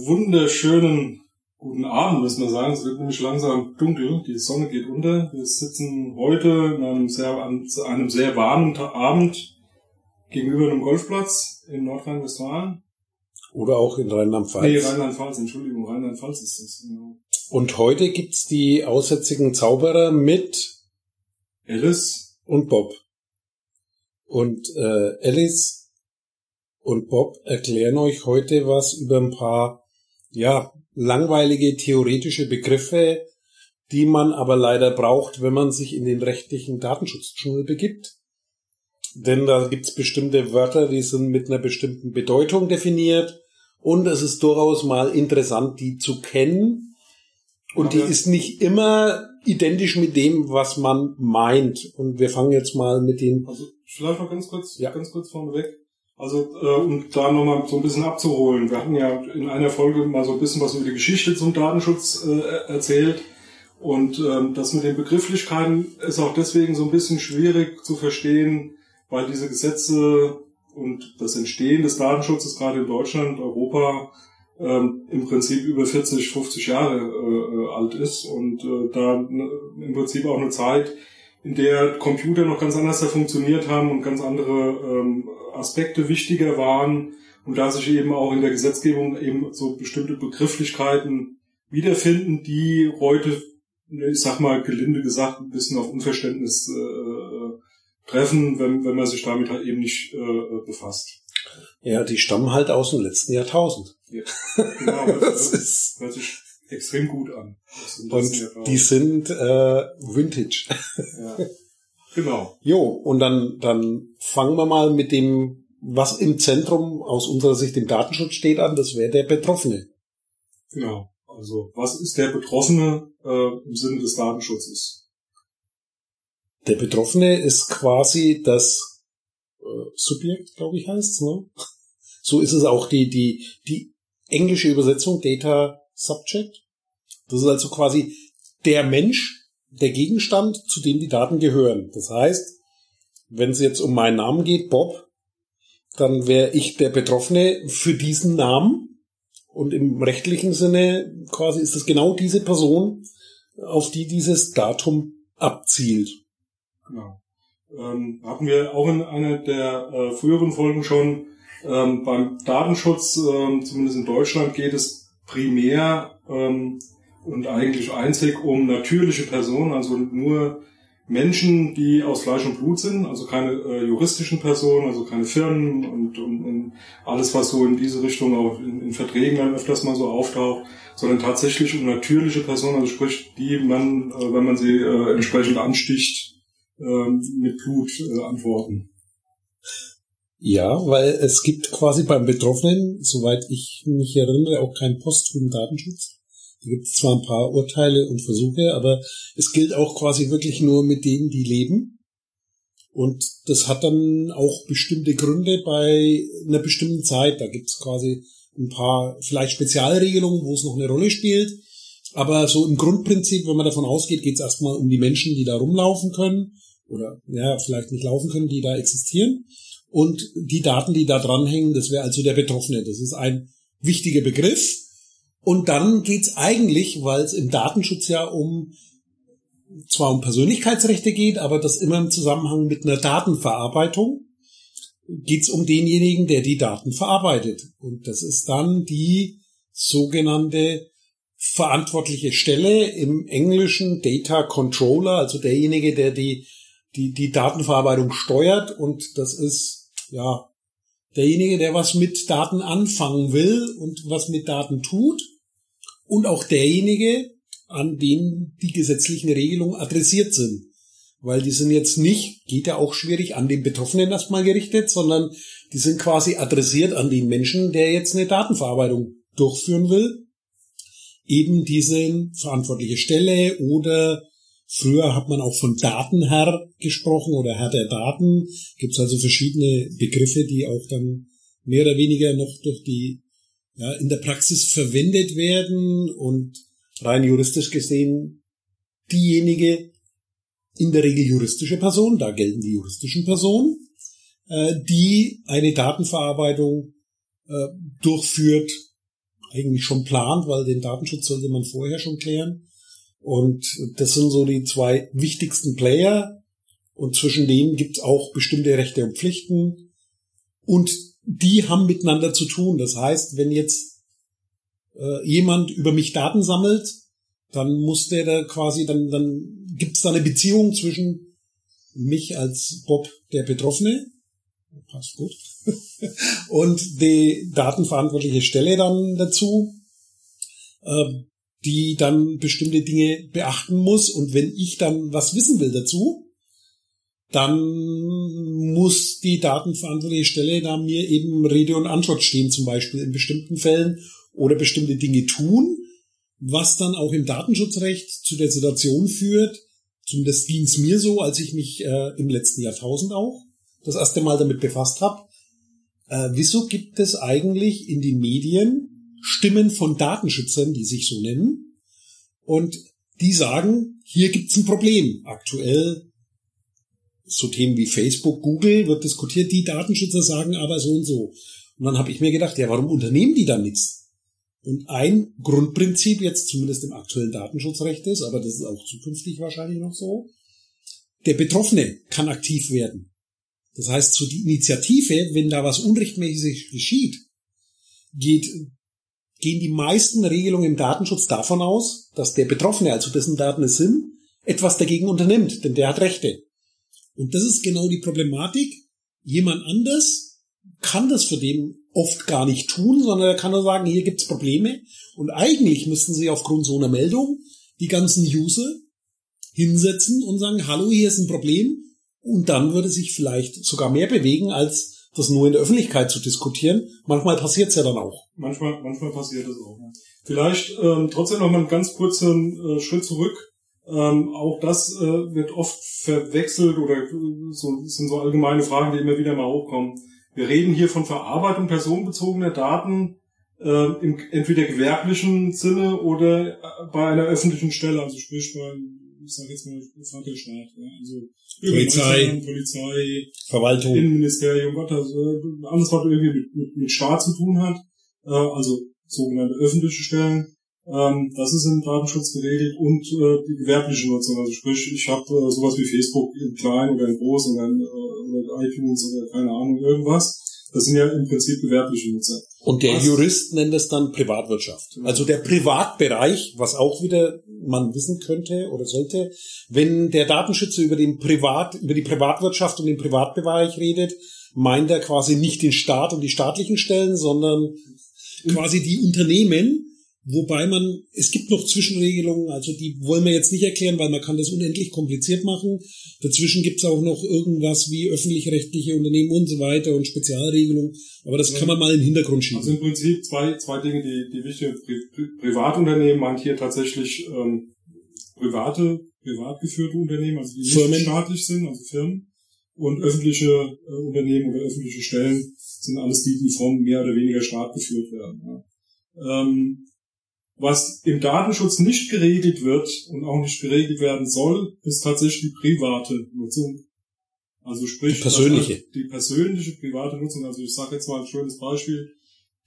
Einen wunderschönen guten Abend, müssen wir sagen. Es wird nämlich langsam dunkel. Die Sonne geht unter. Wir sitzen heute in einem sehr, an einem sehr warmen Abend gegenüber einem Golfplatz in Nordrhein-Westfalen. Oder auch in Rheinland-Pfalz. Nee, Rheinland-Pfalz, Entschuldigung, Rheinland-Pfalz ist das. Genau. Und heute gibt's die aussätzigen Zauberer mit Alice und Bob. Und äh, Alice und Bob erklären euch heute was über ein paar ja langweilige theoretische Begriffe, die man aber leider braucht, wenn man sich in den rechtlichen Datenschutzdschungel begibt. Denn da gibt's bestimmte Wörter, die sind mit einer bestimmten Bedeutung definiert und es ist durchaus mal interessant, die zu kennen. Und die ist nicht immer identisch mit dem, was man meint. Und wir fangen jetzt mal mit den. Also vielleicht noch ganz kurz, ja. ganz kurz vorneweg. Also äh, um da nochmal so ein bisschen abzuholen. Wir hatten ja in einer Folge mal so ein bisschen was über die Geschichte zum Datenschutz äh, erzählt. Und ähm, das mit den Begrifflichkeiten ist auch deswegen so ein bisschen schwierig zu verstehen, weil diese Gesetze und das Entstehen des Datenschutzes gerade in Deutschland, Europa ähm, im Prinzip über 40, 50 Jahre äh, alt ist und äh, da im Prinzip auch eine Zeit, in der Computer noch ganz anders funktioniert haben und ganz andere ähm, Aspekte wichtiger waren und da sich eben auch in der Gesetzgebung eben so bestimmte Begrifflichkeiten wiederfinden, die heute, ich sag mal gelinde gesagt, ein bisschen auf Unverständnis äh, treffen, wenn, wenn man sich damit halt eben nicht äh, befasst. Ja, die stammen halt aus dem letzten Jahrtausend. Ja, genau, das, das hört sich extrem gut an. Und die sind äh, Vintage. Ja. Genau. Jo, und dann, dann fangen wir mal mit dem, was im Zentrum aus unserer Sicht im Datenschutz steht an, das wäre der Betroffene. Genau. Also was ist der Betroffene äh, im Sinne des Datenschutzes? Der Betroffene ist quasi das äh, Subjekt, glaube ich, heißt ne? So ist es auch die, die, die englische Übersetzung Data Subject. Das ist also quasi der Mensch, der Gegenstand, zu dem die Daten gehören. Das heißt, wenn es jetzt um meinen Namen geht, Bob, dann wäre ich der Betroffene für diesen Namen. Und im rechtlichen Sinne quasi ist es genau diese Person, auf die dieses Datum abzielt. Genau. Ähm, hatten wir auch in einer der äh, früheren Folgen schon ähm, beim Datenschutz, ähm, zumindest in Deutschland, geht es primär ähm, und eigentlich einzig um natürliche Personen, also nur Menschen, die aus Fleisch und Blut sind, also keine äh, juristischen Personen, also keine Firmen und, und, und, alles, was so in diese Richtung auch in, in, Verträgen dann öfters mal so auftaucht, sondern tatsächlich um natürliche Personen, also sprich, die man, äh, wenn man sie äh, entsprechend ansticht, äh, mit Blut äh, antworten. Ja, weil es gibt quasi beim Betroffenen, soweit ich mich erinnere, auch keinen posthumen Datenschutz. Da gibt es zwar ein paar Urteile und Versuche, aber es gilt auch quasi wirklich nur mit denen, die leben. Und das hat dann auch bestimmte Gründe bei einer bestimmten Zeit. Da gibt es quasi ein paar vielleicht Spezialregelungen, wo es noch eine Rolle spielt. Aber so im Grundprinzip, wenn man davon ausgeht, geht es erstmal um die Menschen, die da rumlaufen können oder ja, vielleicht nicht laufen können, die da existieren. Und die Daten, die da dranhängen, das wäre also der Betroffene. Das ist ein wichtiger Begriff. Und dann geht's eigentlich, weil es im Datenschutz ja um zwar um Persönlichkeitsrechte geht, aber das immer im Zusammenhang mit einer Datenverarbeitung, geht's um denjenigen, der die Daten verarbeitet. Und das ist dann die sogenannte verantwortliche Stelle im Englischen Data Controller, also derjenige, der die, die, die Datenverarbeitung steuert. Und das ist ja, derjenige, der was mit Daten anfangen will und was mit Daten tut und auch derjenige, an den die gesetzlichen Regelungen adressiert sind. Weil die sind jetzt nicht, geht ja auch schwierig, an den Betroffenen erstmal gerichtet, sondern die sind quasi adressiert an den Menschen, der jetzt eine Datenverarbeitung durchführen will. Eben diese verantwortliche Stelle oder Früher hat man auch von Datenherr gesprochen oder Herr der Daten. Gibt es also verschiedene Begriffe, die auch dann mehr oder weniger noch durch die ja, in der Praxis verwendet werden und rein juristisch gesehen diejenige in der Regel juristische Person, da gelten die juristischen Personen, äh, die eine Datenverarbeitung äh, durchführt eigentlich schon plant, weil den Datenschutz sollte man vorher schon klären. Und das sind so die zwei wichtigsten Player. Und zwischen denen gibt's auch bestimmte Rechte und Pflichten. Und die haben miteinander zu tun. Das heißt, wenn jetzt äh, jemand über mich Daten sammelt, dann muss der da quasi, dann, dann gibt's da eine Beziehung zwischen mich als Bob der Betroffene, passt gut, und die datenverantwortliche Stelle dann dazu, äh, die dann bestimmte Dinge beachten muss. Und wenn ich dann was wissen will dazu, dann muss die datenverantwortliche Stelle da mir eben Rede und Antwort stehen, zum Beispiel in bestimmten Fällen oder bestimmte Dinge tun, was dann auch im Datenschutzrecht zu der Situation führt, zumindest ging es mir so, als ich mich äh, im letzten Jahrtausend auch das erste Mal damit befasst habe, äh, wieso gibt es eigentlich in den Medien Stimmen von Datenschützern, die sich so nennen, und die sagen, hier gibt's ein Problem. Aktuell so Themen wie Facebook, Google wird diskutiert, die Datenschützer sagen aber so und so. Und dann habe ich mir gedacht, ja, warum unternehmen die dann nichts? Und ein Grundprinzip jetzt zumindest im aktuellen Datenschutzrecht ist, aber das ist auch zukünftig wahrscheinlich noch so, der Betroffene kann aktiv werden. Das heißt, so die Initiative, wenn da was unrechtmäßig geschieht, geht, gehen die meisten Regelungen im Datenschutz davon aus, dass der Betroffene, also dessen Daten es sind, etwas dagegen unternimmt, denn der hat Rechte. Und das ist genau die Problematik. Jemand anders kann das für den oft gar nicht tun, sondern er kann nur sagen, hier gibt's Probleme. Und eigentlich müssten sie aufgrund so einer Meldung die ganzen User hinsetzen und sagen, hallo, hier ist ein Problem. Und dann würde sich vielleicht sogar mehr bewegen, als das nur in der Öffentlichkeit zu diskutieren. Manchmal passiert's ja dann auch. Manchmal, manchmal passiert es auch. Ja. Vielleicht ähm, trotzdem noch mal einen ganz kurzen äh, Schritt zurück. Ähm, auch das äh, wird oft verwechselt oder so sind so allgemeine Fragen, die immer wieder mal hochkommen. Wir reden hier von Verarbeitung personenbezogener Daten äh, im entweder gewerblichen Sinne oder äh, bei einer öffentlichen Stelle, also sprich bei, ich sage jetzt mal, Vaterstaat, ja, also Polizei, Polizei, Verwaltung, Innenministerium, was das, äh, alles, was irgendwie mit, mit, mit Staat zu tun hat, äh, also sogenannte öffentliche Stellen. Ähm, das ist im Datenschutz geregelt und äh, die gewerbliche Nutzung. Also sprich, ich habe äh, sowas wie Facebook in klein oder in groß oder, in, äh, oder iTunes oder keine Ahnung irgendwas. Das sind ja im Prinzip gewerbliche Nutzer. Und der was? Jurist nennt es dann Privatwirtschaft. Also der Privatbereich, was auch wieder man wissen könnte oder sollte, wenn der Datenschützer über den Privat, über die Privatwirtschaft und den Privatbereich redet, meint er quasi nicht den Staat und die staatlichen Stellen, sondern quasi die Unternehmen, Wobei man, es gibt noch Zwischenregelungen, also die wollen wir jetzt nicht erklären, weil man kann das unendlich kompliziert machen. Dazwischen gibt's auch noch irgendwas wie öffentlich-rechtliche Unternehmen und so weiter und Spezialregelungen. Aber das ja. kann man mal im Hintergrund schieben. Also im Prinzip zwei, zwei Dinge, die, die wichtig sind. Pri Pri Privatunternehmen meint hier tatsächlich ähm, private, privat geführte Unternehmen, also die Firmen. nicht staatlich sind, also Firmen. Und öffentliche äh, Unternehmen oder öffentliche Stellen sind alles die, die vom mehr oder weniger Staat geführt werden. Ja. Ähm, was im Datenschutz nicht geregelt wird und auch nicht geregelt werden soll, ist tatsächlich die private Nutzung. Also sprich die persönliche, die persönliche private Nutzung. Also ich sage jetzt mal ein schönes Beispiel.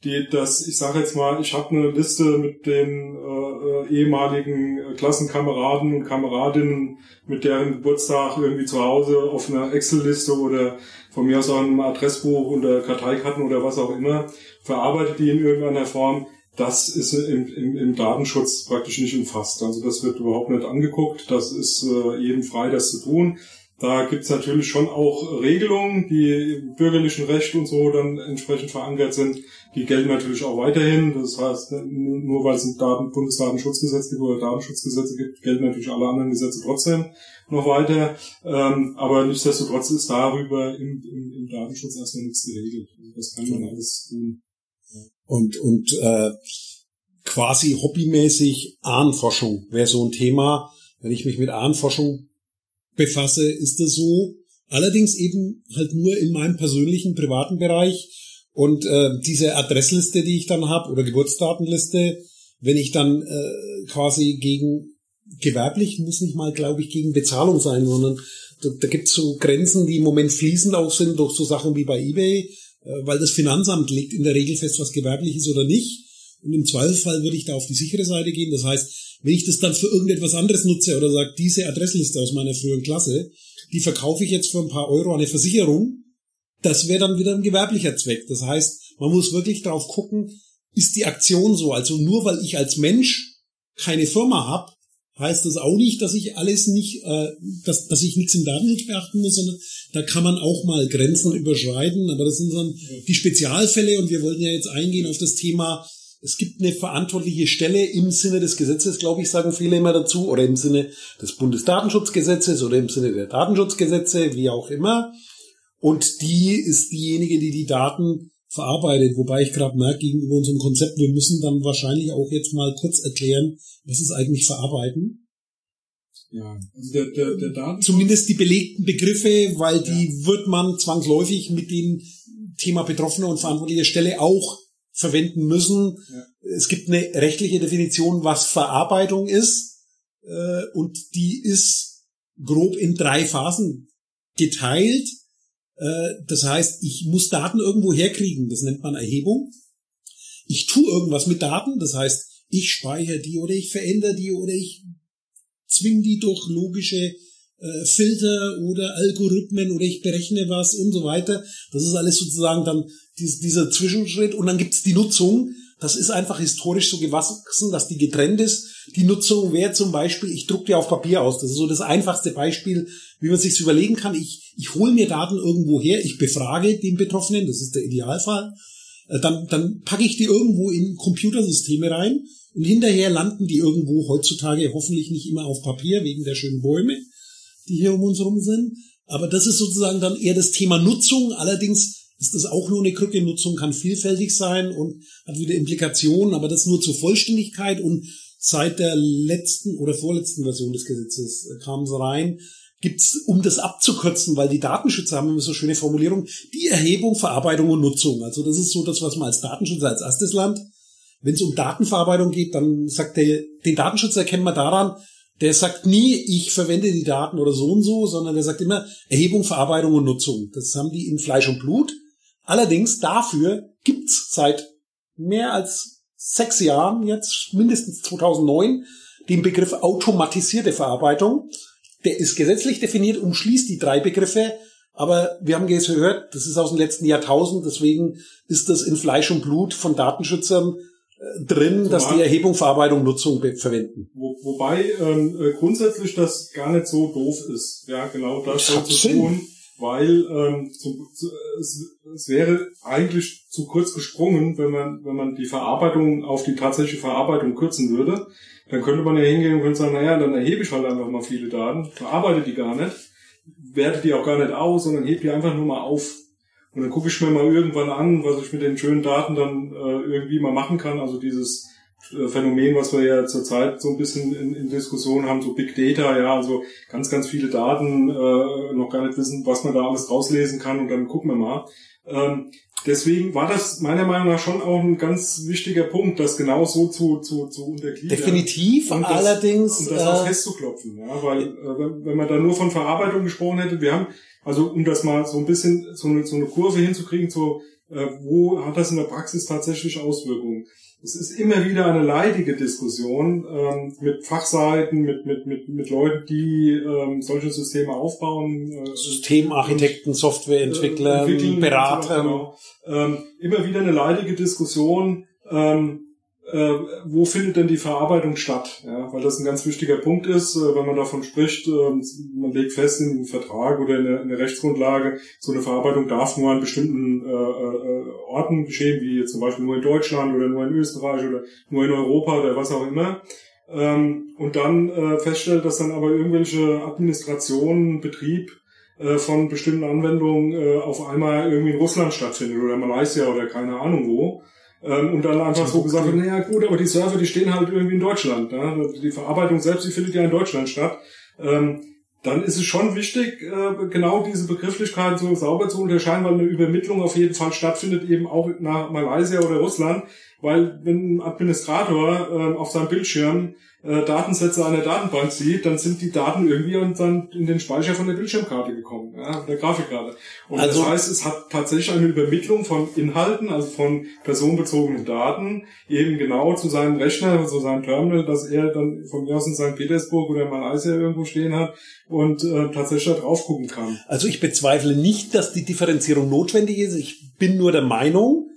Die, das, ich sage jetzt mal, ich habe eine Liste mit den äh, äh, ehemaligen äh, Klassenkameraden und Kameradinnen, mit deren Geburtstag irgendwie zu Hause auf einer Excel-Liste oder von mir aus auch einem Adressbuch oder Karteikarten oder was auch immer, verarbeitet die in irgendeiner Form das ist im, im, im Datenschutz praktisch nicht umfasst. Also das wird überhaupt nicht angeguckt. Das ist äh, jedem frei, das zu tun. Da gibt's natürlich schon auch Regelungen, die im bürgerlichen Recht und so dann entsprechend verankert sind. Die gelten natürlich auch weiterhin. Das heißt, nur weil es ein Daten Bundesdatenschutzgesetz gibt oder Datenschutzgesetze gibt, gelten natürlich alle anderen Gesetze trotzdem noch weiter. Ähm, aber nichtsdestotrotz ist darüber im, im, im Datenschutz erstmal nichts geregelt. Das kann man alles tun und, und äh, quasi hobbymäßig Ahnenforschung wäre so ein Thema. Wenn ich mich mit Ahnenforschung befasse, ist das so. Allerdings eben halt nur in meinem persönlichen privaten Bereich. Und äh, diese Adressliste, die ich dann habe, oder Geburtsdatenliste, wenn ich dann äh, quasi gegen gewerblich, muss nicht mal, glaube ich, gegen Bezahlung sein, sondern da, da gibt es so Grenzen, die im Moment fließend auch sind durch so Sachen wie bei eBay, weil das Finanzamt legt in der Regel fest, was gewerblich ist oder nicht. Und im Zweifelsfall würde ich da auf die sichere Seite gehen. Das heißt, wenn ich das dann für irgendetwas anderes nutze oder sage, diese Adressliste aus meiner früheren Klasse, die verkaufe ich jetzt für ein paar Euro an eine Versicherung, das wäre dann wieder ein gewerblicher Zweck. Das heißt, man muss wirklich darauf gucken, ist die Aktion so. Also nur weil ich als Mensch keine Firma habe, heißt das auch nicht, dass ich alles nicht, äh, dass, dass ich nichts im Datenschutz beachten muss, sondern da kann man auch mal Grenzen überschreiten. Aber das sind dann die Spezialfälle und wir wollten ja jetzt eingehen auf das Thema, es gibt eine verantwortliche Stelle im Sinne des Gesetzes, glaube ich, sagen viele immer dazu, oder im Sinne des Bundesdatenschutzgesetzes oder im Sinne der Datenschutzgesetze, wie auch immer. Und die ist diejenige, die die Daten verarbeitet, wobei ich gerade merke, gegenüber unserem Konzept, wir müssen dann wahrscheinlich auch jetzt mal kurz erklären, was ist eigentlich verarbeiten. Ja, also der, der, der Datenschutz. Zumindest die belegten Begriffe, weil ja. die wird man zwangsläufig mit dem Thema Betroffene und verantwortliche Stelle auch verwenden müssen. Ja. Es gibt eine rechtliche Definition, was Verarbeitung ist, äh, und die ist grob in drei Phasen geteilt. Äh, das heißt, ich muss Daten irgendwo herkriegen, das nennt man Erhebung. Ich tue irgendwas mit Daten, das heißt, ich speichere die oder ich verändere die oder ich zwinge die durch logische äh, Filter oder Algorithmen oder ich berechne was und so weiter. Das ist alles sozusagen dann dieser Zwischenschritt und dann gibt's die Nutzung. Das ist einfach historisch so gewachsen, dass die getrennt ist. Die Nutzung wäre zum Beispiel, ich drucke die auf Papier aus. Das ist so das einfachste Beispiel, wie man sich überlegen kann. Ich, ich hole mir Daten irgendwo her, ich befrage den Betroffenen, das ist der Idealfall. Äh, dann, dann packe ich die irgendwo in Computersysteme rein und hinterher landen die irgendwo heutzutage hoffentlich nicht immer auf Papier wegen der schönen Bäume, die hier um uns herum sind. Aber das ist sozusagen dann eher das Thema Nutzung. Allerdings ist das auch nur eine Krücke. Nutzung kann vielfältig sein und hat wieder Implikationen, aber das nur zur Vollständigkeit. Und seit der letzten oder vorletzten Version des Gesetzes äh, kam es rein, gibt's, um das abzukürzen, weil die Datenschützer haben immer so schöne Formulierungen, die Erhebung, Verarbeitung und Nutzung. Also das ist so das, was man als Datenschützer als erstes lernt. Wenn es um Datenverarbeitung geht, dann sagt der, den Datenschützer erkennen wir daran, der sagt nie, ich verwende die Daten oder so und so, sondern der sagt immer Erhebung, Verarbeitung und Nutzung. Das haben die in Fleisch und Blut. Allerdings dafür gibt's seit mehr als sechs Jahren, jetzt mindestens 2009, den Begriff automatisierte Verarbeitung. Der ist gesetzlich definiert, umschließt die drei Begriffe, aber wir haben jetzt gehört, das ist aus dem letzten Jahrtausend, deswegen ist das in Fleisch und Blut von Datenschützern äh, drin, so dass die Erhebung, Verarbeitung, Nutzung verwenden. Wo, wobei ähm, äh, grundsätzlich das gar nicht so doof ist. Ja, genau das soll zu tun, weil ähm, zu, zu, es, es wäre eigentlich zu kurz gesprungen, wenn man wenn man die Verarbeitung auf die tatsächliche Verarbeitung kürzen würde. Dann könnte man ja hingehen und sagen, naja, dann erhebe ich halt einfach mal viele Daten, verarbeite die gar nicht, werte die auch gar nicht aus, sondern hebe die einfach nur mal auf und dann gucke ich mir mal irgendwann an, was ich mit den schönen Daten dann äh, irgendwie mal machen kann. Also dieses Phänomen, was wir ja zurzeit so ein bisschen in, in Diskussion haben, so Big Data, ja, also ganz, ganz viele Daten, äh, noch gar nicht wissen, was man da alles rauslesen kann und dann gucken wir mal. Ähm, deswegen war das meiner Meinung nach schon auch ein ganz wichtiger Punkt, das genau so zu, zu, zu untergliedern. Definitiv, und das, allerdings. Und das äh, auch festzuklopfen, ja, weil äh, wenn man da nur von Verarbeitung gesprochen hätte, wir haben also um das mal so ein bisschen so eine, so eine Kurve hinzukriegen, so äh, wo hat das in der Praxis tatsächlich Auswirkungen? Es ist immer wieder eine leidige Diskussion ähm, mit Fachseiten, mit, mit, mit, mit Leuten, die ähm, solche Systeme aufbauen. Äh, Systemarchitekten, Softwareentwickler, äh, Berater. Genau. Ähm, immer wieder eine leidige Diskussion. Ähm, äh, wo findet denn die Verarbeitung statt? Ja, weil das ein ganz wichtiger Punkt ist, äh, wenn man davon spricht, äh, man legt fest in einem Vertrag oder in der, in der, Rechtsgrundlage, so eine Verarbeitung darf nur an bestimmten äh, äh, Orten geschehen, wie zum Beispiel nur in Deutschland oder nur in Österreich oder nur in Europa oder was auch immer. Ähm, und dann äh, feststellt, dass dann aber irgendwelche Administrationen, Betrieb von bestimmten Anwendungen auf einmal irgendwie in Russland stattfindet oder Malaysia oder keine Ahnung wo ähm, und dann einfach so gesagt wird, naja gut, aber die Server, die stehen halt irgendwie in Deutschland. Ne? Die Verarbeitung selbst, die findet ja in Deutschland statt. Ähm, dann ist es schon wichtig, äh, genau diese Begrifflichkeiten so sauber zu unterscheiden, weil eine Übermittlung auf jeden Fall stattfindet, eben auch nach Malaysia oder Russland. Weil wenn ein Administrator äh, auf seinem Bildschirm äh, Datensätze einer Datenbank sieht, dann sind die Daten irgendwie und dann in den Speicher von der Bildschirmkarte gekommen, ja, der Grafikkarte. Und also, das heißt, es hat tatsächlich eine Übermittlung von Inhalten, also von personenbezogenen Daten, eben genau zu seinem Rechner, zu seinem Terminal, dass er dann von mir aus in St. Petersburg oder Malaysia irgendwo stehen hat und äh, tatsächlich da drauf gucken kann. Also ich bezweifle nicht, dass die Differenzierung notwendig ist. Ich bin nur der Meinung,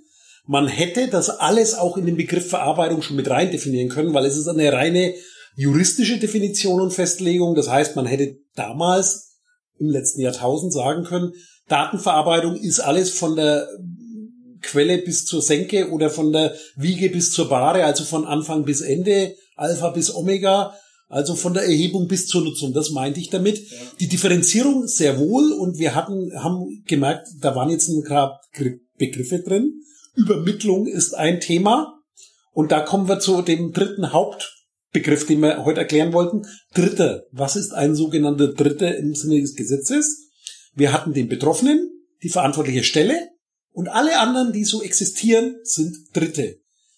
man hätte das alles auch in den Begriff Verarbeitung schon mit rein definieren können, weil es ist eine reine juristische Definition und Festlegung. Das heißt, man hätte damals im letzten Jahrtausend sagen können, Datenverarbeitung ist alles von der Quelle bis zur Senke oder von der Wiege bis zur Bahre, also von Anfang bis Ende, Alpha bis Omega, also von der Erhebung bis zur Nutzung. Das meinte ich damit. Ja. Die Differenzierung sehr wohl und wir hatten, haben gemerkt, da waren jetzt ein paar Begriffe drin. Übermittlung ist ein Thema. Und da kommen wir zu dem dritten Hauptbegriff, den wir heute erklären wollten. Dritter. Was ist ein sogenannter Dritter im Sinne des Gesetzes? Wir hatten den Betroffenen, die verantwortliche Stelle und alle anderen, die so existieren, sind Dritte.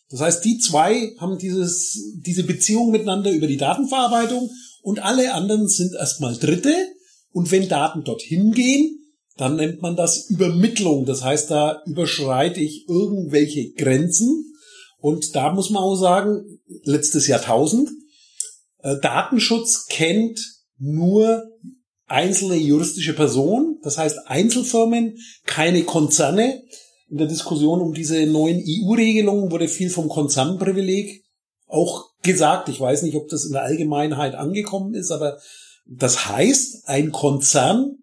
Das heißt, die zwei haben dieses, diese Beziehung miteinander über die Datenverarbeitung und alle anderen sind erstmal Dritte. Und wenn Daten dorthin gehen, dann nennt man das Übermittlung. Das heißt, da überschreite ich irgendwelche Grenzen. Und da muss man auch sagen, letztes Jahrtausend, äh, Datenschutz kennt nur einzelne juristische Personen, das heißt Einzelfirmen, keine Konzerne. In der Diskussion um diese neuen EU-Regelungen wurde viel vom Konzernprivileg auch gesagt. Ich weiß nicht, ob das in der Allgemeinheit angekommen ist, aber das heißt, ein Konzern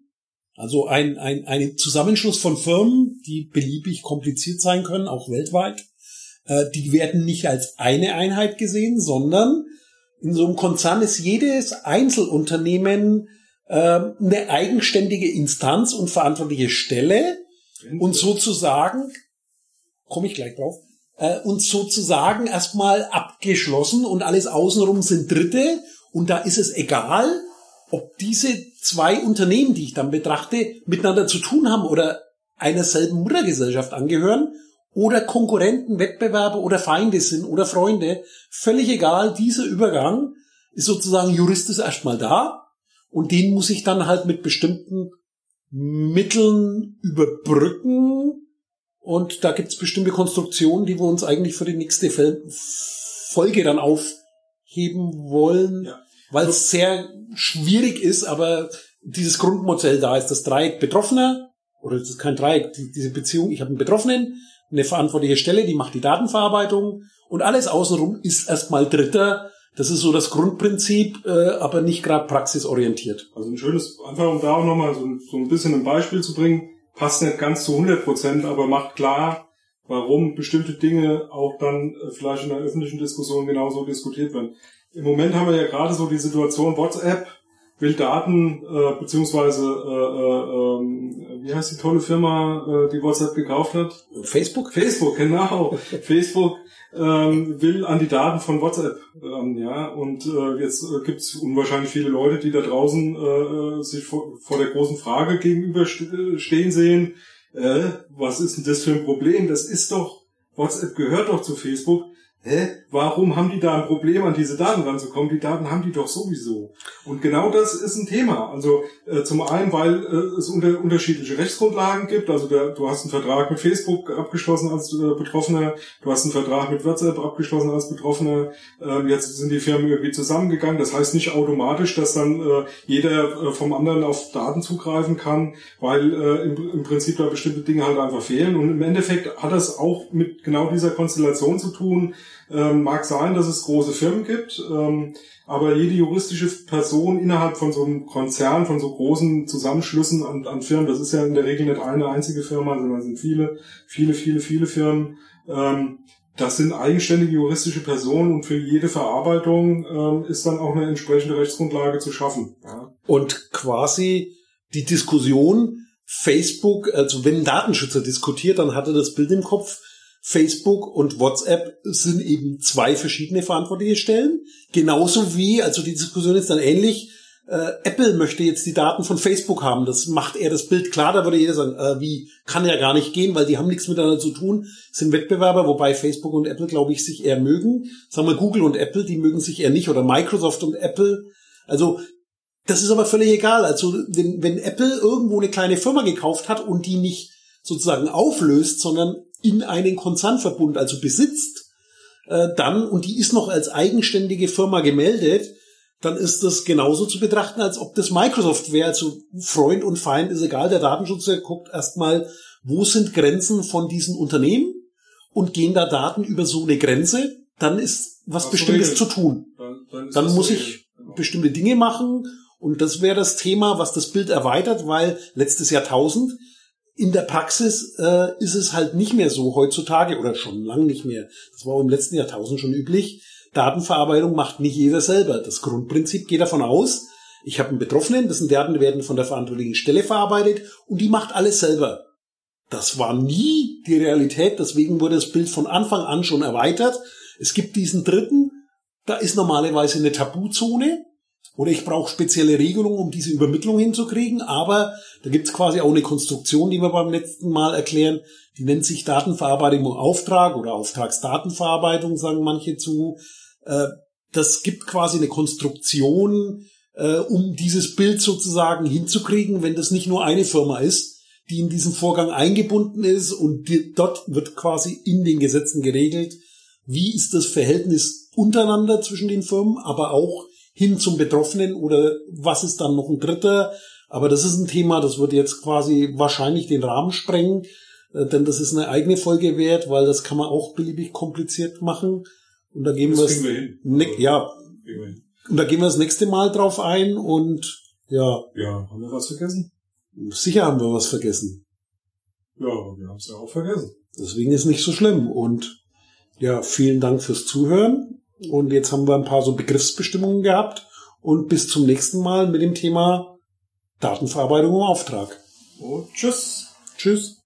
also ein, ein, ein Zusammenschluss von Firmen, die beliebig kompliziert sein können, auch weltweit. Äh, die werden nicht als eine Einheit gesehen, sondern in so einem Konzern ist jedes Einzelunternehmen äh, eine eigenständige Instanz und verantwortliche Stelle und sozusagen, komme ich gleich drauf, äh, und sozusagen erstmal abgeschlossen und alles außenrum sind Dritte und da ist es egal, ob diese zwei Unternehmen, die ich dann betrachte, miteinander zu tun haben oder einer selben Muttergesellschaft angehören oder Konkurrenten, Wettbewerber oder Feinde sind oder Freunde, völlig egal, dieser Übergang ist sozusagen juristisch erstmal da und den muss ich dann halt mit bestimmten Mitteln überbrücken und da gibt es bestimmte Konstruktionen, die wir uns eigentlich für die nächste Folge dann aufheben wollen. Ja weil es sehr schwierig ist, aber dieses Grundmodell da ist das Dreieck Betroffener, oder es ist kein Dreieck, diese Beziehung, ich habe einen Betroffenen, eine verantwortliche Stelle, die macht die Datenverarbeitung und alles außenrum ist erstmal Dritter. Das ist so das Grundprinzip, äh, aber nicht gerade praxisorientiert. Also ein schönes, einfach um da auch nochmal so, so ein bisschen ein Beispiel zu bringen, passt nicht ganz zu 100 Prozent, aber macht klar, warum bestimmte Dinge auch dann äh, vielleicht in der öffentlichen Diskussion genauso diskutiert werden. Im Moment haben wir ja gerade so die Situation, WhatsApp will Daten, äh, beziehungsweise, äh, äh, äh, wie heißt die tolle Firma, äh, die WhatsApp gekauft hat? Facebook? Facebook, genau. Facebook ähm, will an die Daten von WhatsApp ran, ja. Und äh, jetzt äh, gibt es unwahrscheinlich viele Leute, die da draußen äh, sich vor, vor der großen Frage gegenüberstehen sehen, äh, was ist denn das für ein Problem? Das ist doch, WhatsApp gehört doch zu Facebook hä, warum haben die da ein Problem, an diese Daten ranzukommen? Die Daten haben die doch sowieso. Und genau das ist ein Thema. Also äh, zum einen, weil äh, es unter, unterschiedliche Rechtsgrundlagen gibt. Also der, du hast einen Vertrag mit Facebook abgeschlossen als äh, Betroffener, du hast einen Vertrag mit WhatsApp abgeschlossen als Betroffener. Ähm, jetzt sind die Firmen irgendwie zusammengegangen. Das heißt nicht automatisch, dass dann äh, jeder äh, vom anderen auf Daten zugreifen kann, weil äh, im, im Prinzip da bestimmte Dinge halt einfach fehlen. Und im Endeffekt hat das auch mit genau dieser Konstellation zu tun, ähm, mag sein, dass es große Firmen gibt, ähm, aber jede juristische Person innerhalb von so einem Konzern, von so großen Zusammenschlüssen an, an Firmen, das ist ja in der Regel nicht eine einzige Firma, sondern sind viele, viele, viele, viele Firmen. Ähm, das sind eigenständige juristische Personen und für jede Verarbeitung ähm, ist dann auch eine entsprechende Rechtsgrundlage zu schaffen. Ja. Und quasi die Diskussion, Facebook, also wenn ein Datenschützer diskutiert, dann hat er das Bild im Kopf, Facebook und WhatsApp sind eben zwei verschiedene verantwortliche Stellen. Genauso wie, also die Diskussion ist dann ähnlich, äh, Apple möchte jetzt die Daten von Facebook haben. Das macht er das Bild klar. Da würde jeder sagen, äh, wie kann ja gar nicht gehen, weil die haben nichts miteinander zu tun, sind Wettbewerber, wobei Facebook und Apple, glaube ich, sich eher mögen. Sagen wir Google und Apple, die mögen sich eher nicht oder Microsoft und Apple. Also das ist aber völlig egal. Also wenn, wenn Apple irgendwo eine kleine Firma gekauft hat und die nicht sozusagen auflöst, sondern in einen Konzernverbund, also besitzt, äh, dann, und die ist noch als eigenständige Firma gemeldet, dann ist das genauso zu betrachten, als ob das Microsoft wäre. Also Freund und Feind ist egal. Der Datenschützer guckt erstmal, wo sind Grenzen von diesen Unternehmen und gehen da Daten über so eine Grenze, dann ist was Ach, Bestimmtes zu tun. Dann, dann, dann muss ich genau. bestimmte Dinge machen und das wäre das Thema, was das Bild erweitert, weil letztes Jahrtausend in der Praxis äh, ist es halt nicht mehr so heutzutage oder schon lang nicht mehr. Das war im letzten Jahrtausend schon üblich Datenverarbeitung macht nicht jeder selber. Das Grundprinzip geht davon aus, ich habe einen Betroffenen, dessen Daten werden von der verantwortlichen Stelle verarbeitet und die macht alles selber. Das war nie die Realität, deswegen wurde das Bild von Anfang an schon erweitert. Es gibt diesen dritten, da ist normalerweise eine Tabuzone oder ich brauche spezielle Regelungen, um diese Übermittlung hinzukriegen, aber da gibt es quasi auch eine Konstruktion, die wir beim letzten Mal erklären, die nennt sich Datenverarbeitung im Auftrag oder Auftragsdatenverarbeitung, sagen manche zu. Äh, das gibt quasi eine Konstruktion, äh, um dieses Bild sozusagen hinzukriegen, wenn das nicht nur eine Firma ist, die in diesen Vorgang eingebunden ist und dort wird quasi in den Gesetzen geregelt, wie ist das Verhältnis untereinander zwischen den Firmen, aber auch hin zum Betroffenen oder was ist dann noch ein Dritter. Aber das ist ein Thema, das wird jetzt quasi wahrscheinlich den Rahmen sprengen, äh, denn das ist eine eigene Folge wert, weil das kann man auch beliebig kompliziert machen. Und da gehen das wir, wir ne ja, und da gehen wir das nächste Mal drauf ein und ja. Ja, haben wir was vergessen? Sicher haben wir was vergessen. Ja, aber wir haben es ja auch vergessen. Deswegen ist nicht so schlimm. Und ja, vielen Dank fürs Zuhören. Und jetzt haben wir ein paar so Begriffsbestimmungen gehabt. Und bis zum nächsten Mal mit dem Thema Datenverarbeitung im Auftrag. Und tschüss. Tschüss.